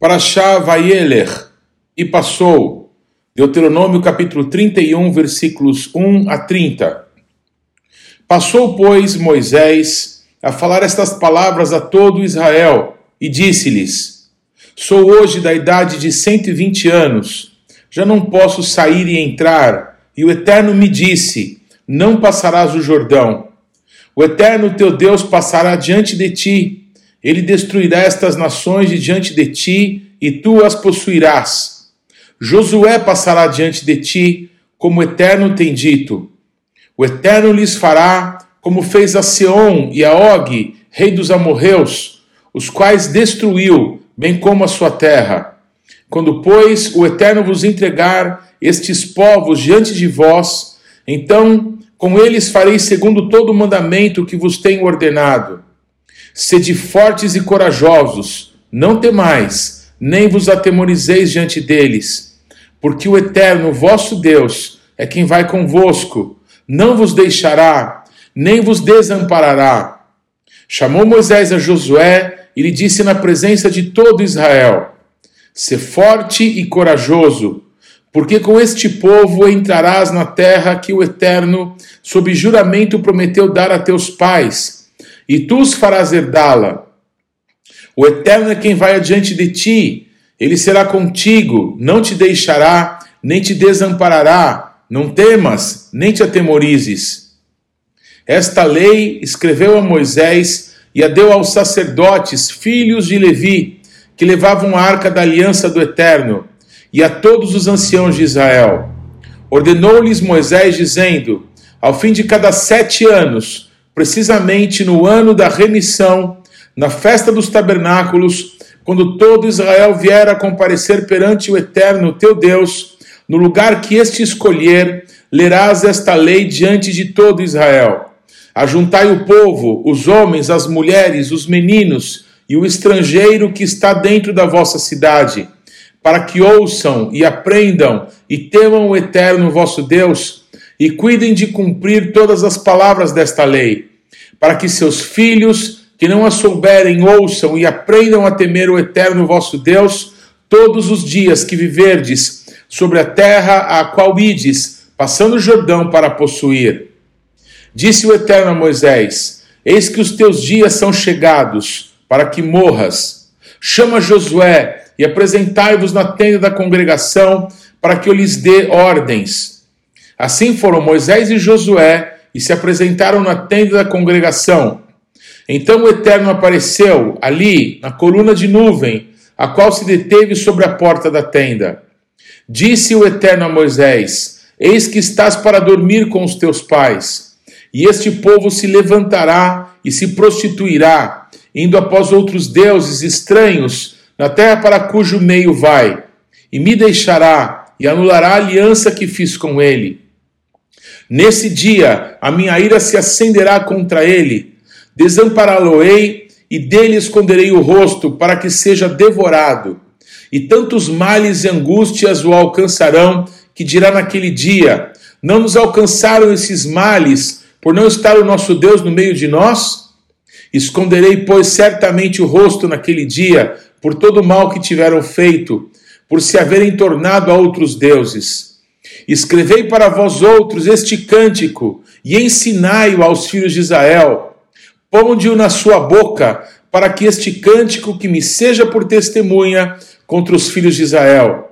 Parashá Vayeler, e passou. Deuteronômio capítulo 31, versículos 1 a 30. Passou, pois, Moisés a falar estas palavras a todo Israel, e disse-lhes: Sou hoje da idade de 120 anos, já não posso sair e entrar, e o Eterno me disse: Não passarás o Jordão. O Eterno teu Deus passará diante de ti, ele destruirá estas nações de diante de ti, e tu as possuirás. Josué passará diante de ti, como o Eterno tem dito. O Eterno lhes fará como fez a Seom e a Og, rei dos amorreus, os quais destruiu, bem como a sua terra. Quando, pois, o Eterno vos entregar estes povos diante de vós, então com eles farei segundo todo o mandamento que vos tenho ordenado Sede fortes e corajosos, não temais, nem vos atemorizeis diante deles, porque o Eterno, vosso Deus, é quem vai convosco, não vos deixará, nem vos desamparará. Chamou Moisés a Josué e lhe disse na presença de todo Israel: Se forte e corajoso, porque com este povo entrarás na terra que o Eterno, sob juramento, prometeu dar a teus pais e tu os farás herdá-la. O Eterno é quem vai adiante de ti, ele será contigo, não te deixará, nem te desamparará. Não temas, nem te atemorizes. Esta lei escreveu a Moisés e a deu aos sacerdotes, filhos de Levi, que levavam a arca da aliança do Eterno, e a todos os anciãos de Israel. Ordenou-lhes Moisés, dizendo: Ao fim de cada sete anos, precisamente no ano da remissão, na festa dos tabernáculos, quando todo Israel vier a comparecer perante o Eterno teu Deus, no lugar que este escolher, lerás esta lei diante de todo Israel. Ajuntai o povo, os homens, as mulheres, os meninos e o estrangeiro que está dentro da vossa cidade, para que ouçam e aprendam e temam o Eterno vosso Deus e cuidem de cumprir todas as palavras desta lei para que seus filhos, que não a souberem, ouçam e aprendam a temer o eterno vosso Deus todos os dias que viverdes sobre a terra a qual ides, passando o Jordão para possuir. Disse o Eterno a Moisés: Eis que os teus dias são chegados, para que morras. Chama Josué e apresentai-vos na tenda da congregação, para que eu lhes dê ordens. Assim foram Moisés e Josué e se apresentaram na tenda da congregação. Então o Eterno apareceu ali, na coluna de nuvem, a qual se deteve sobre a porta da tenda. Disse o Eterno a Moisés: Eis que estás para dormir com os teus pais, e este povo se levantará e se prostituirá, indo após outros deuses estranhos na terra para cujo meio vai, e me deixará e anulará a aliança que fiz com ele Nesse dia a minha ira se acenderá contra ele, desampará-lo-ei e dele esconderei o rosto, para que seja devorado. E tantos males e angústias o alcançarão, que dirá naquele dia: Não nos alcançaram esses males, por não estar o nosso Deus no meio de nós? Esconderei, pois, certamente o rosto naquele dia, por todo o mal que tiveram feito, por se haverem tornado a outros deuses. Escrevei para vós outros este cântico e ensinai-o aos filhos de Israel. Ponde-o na sua boca, para que este cântico que me seja por testemunha contra os filhos de Israel.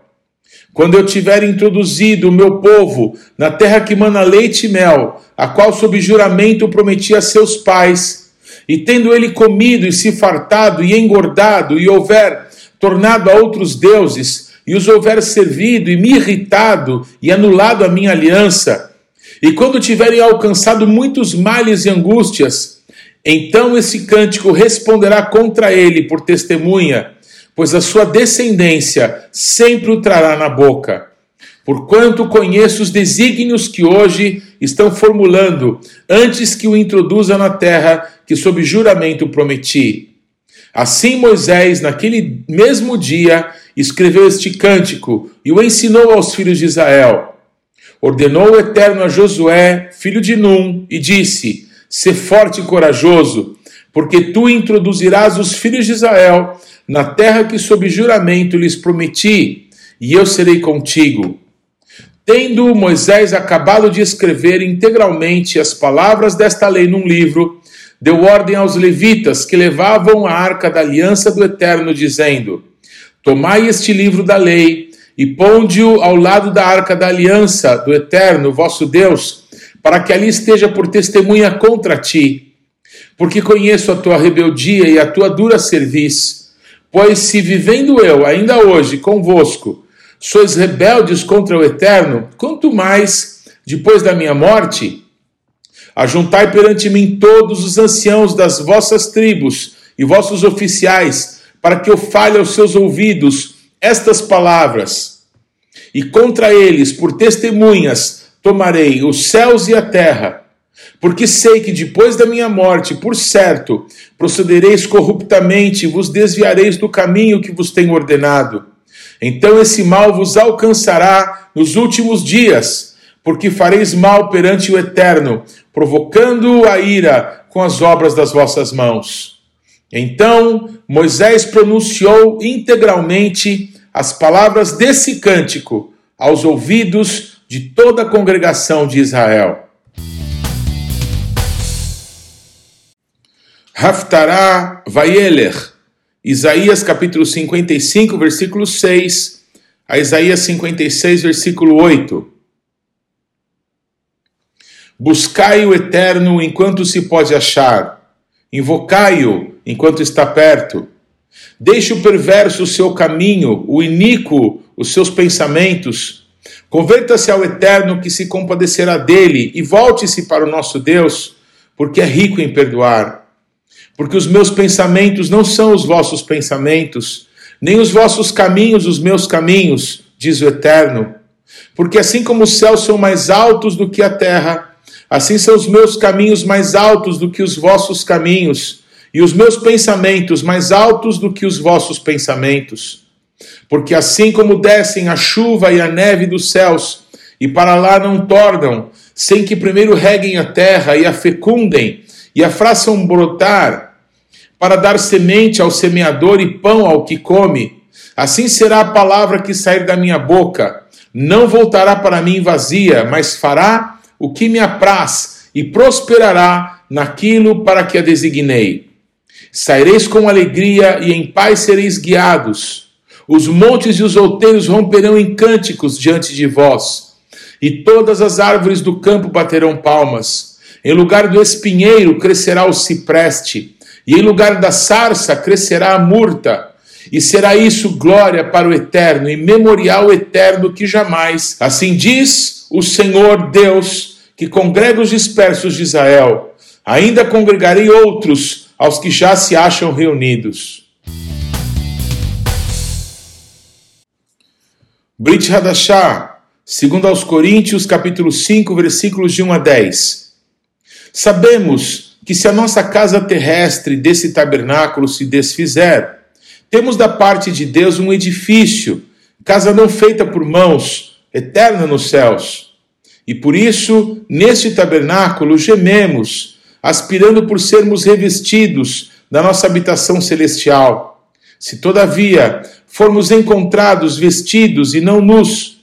Quando eu tiver introduzido o meu povo na terra que mana leite e mel, a qual sob juramento prometi a seus pais, e tendo ele comido e se fartado e engordado e houver tornado a outros deuses, e os houver servido e me irritado e anulado a minha aliança, e quando tiverem alcançado muitos males e angústias, então esse cântico responderá contra ele por testemunha, pois a sua descendência sempre o trará na boca. Porquanto conheço os desígnios que hoje estão formulando, antes que o introduza na terra que sob juramento prometi. Assim Moisés, naquele mesmo dia, escreveu este cântico e o ensinou aos filhos de Israel. Ordenou o Eterno a Josué, filho de Num, e disse: Sê forte e corajoso, porque tu introduzirás os filhos de Israel na terra que sob juramento lhes prometi, e eu serei contigo. Tendo Moisés acabado de escrever integralmente as palavras desta lei num livro, deu ordem aos levitas que levavam a arca da aliança do Eterno, dizendo: Tomai este livro da lei e ponde-o ao lado da arca da aliança do Eterno, vosso Deus, para que ali esteja por testemunha contra ti. Porque conheço a tua rebeldia e a tua dura serviço. Pois se vivendo eu ainda hoje convosco, sois rebeldes contra o Eterno, quanto mais depois da minha morte, ajuntai perante mim todos os anciãos das vossas tribos e vossos oficiais, para que eu fale aos seus ouvidos estas palavras. E contra eles, por testemunhas, tomarei os céus e a terra, porque sei que depois da minha morte, por certo, procedereis corruptamente e vos desviareis do caminho que vos tenho ordenado. Então esse mal vos alcançará nos últimos dias, porque fareis mal perante o Eterno, provocando a ira com as obras das vossas mãos. Então Moisés pronunciou integralmente as palavras desse cântico aos ouvidos de toda a congregação de Israel. Haftará Vayeler, Isaías capítulo 55, versículo 6, a Isaías 56, versículo 8. Buscai o eterno enquanto se pode achar, invocai-o enquanto está perto. Deixe o perverso o seu caminho, o iníquo os seus pensamentos. Converta-se ao eterno que se compadecerá dele e volte-se para o nosso Deus, porque é rico em perdoar porque os meus pensamentos não são os vossos pensamentos, nem os vossos caminhos os meus caminhos, diz o Eterno. Porque assim como os céus são mais altos do que a terra, assim são os meus caminhos mais altos do que os vossos caminhos, e os meus pensamentos mais altos do que os vossos pensamentos. Porque assim como descem a chuva e a neve dos céus, e para lá não tornam, sem que primeiro reguem a terra e a fecundem, e a façam brotar, para dar semente ao semeador e pão ao que come. Assim será a palavra que sair da minha boca. Não voltará para mim vazia, mas fará o que me apraz e prosperará naquilo para que a designei. Saireis com alegria e em paz sereis guiados. Os montes e os outeiros romperão em cânticos diante de vós, e todas as árvores do campo baterão palmas. Em lugar do espinheiro crescerá o cipreste e em lugar da sarça crescerá a murta, e será isso glória para o eterno e memorial eterno que jamais. Assim diz o Senhor Deus, que congrega os dispersos de Israel. Ainda congregarei outros aos que já se acham reunidos. Brit Hadashah, segundo aos Coríntios, capítulo 5, versículos de 1 a 10. Sabemos que se a nossa casa terrestre desse tabernáculo se desfizer, temos da parte de Deus um edifício, casa não feita por mãos, eterna nos céus. E por isso, neste tabernáculo, gememos, aspirando por sermos revestidos da nossa habitação celestial. Se, todavia, formos encontrados vestidos e não nus,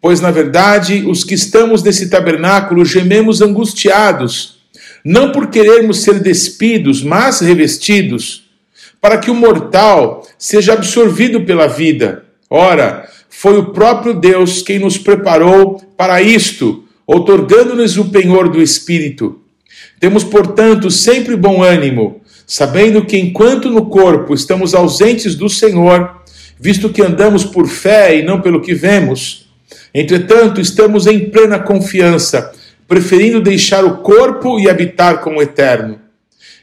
pois, na verdade, os que estamos nesse tabernáculo gememos angustiados não por querermos ser despidos, mas revestidos, para que o mortal seja absorvido pela vida. Ora, foi o próprio Deus quem nos preparou para isto, outorgando-nos o penhor do Espírito. Temos, portanto, sempre bom ânimo, sabendo que enquanto no corpo estamos ausentes do Senhor, visto que andamos por fé e não pelo que vemos, entretanto, estamos em plena confiança preferindo deixar o corpo e habitar com o eterno.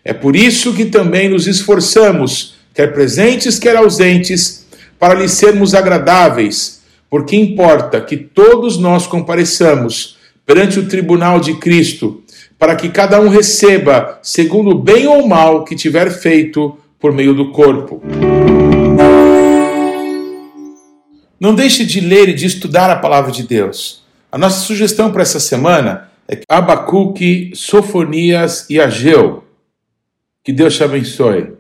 É por isso que também nos esforçamos, quer presentes, quer ausentes, para lhe sermos agradáveis, porque importa que todos nós compareçamos perante o tribunal de Cristo, para que cada um receba segundo o bem ou mal que tiver feito por meio do corpo. Não deixe de ler e de estudar a palavra de Deus. A nossa sugestão para essa semana é Abacuque, Sofonias e Ageu. Que Deus te abençoe.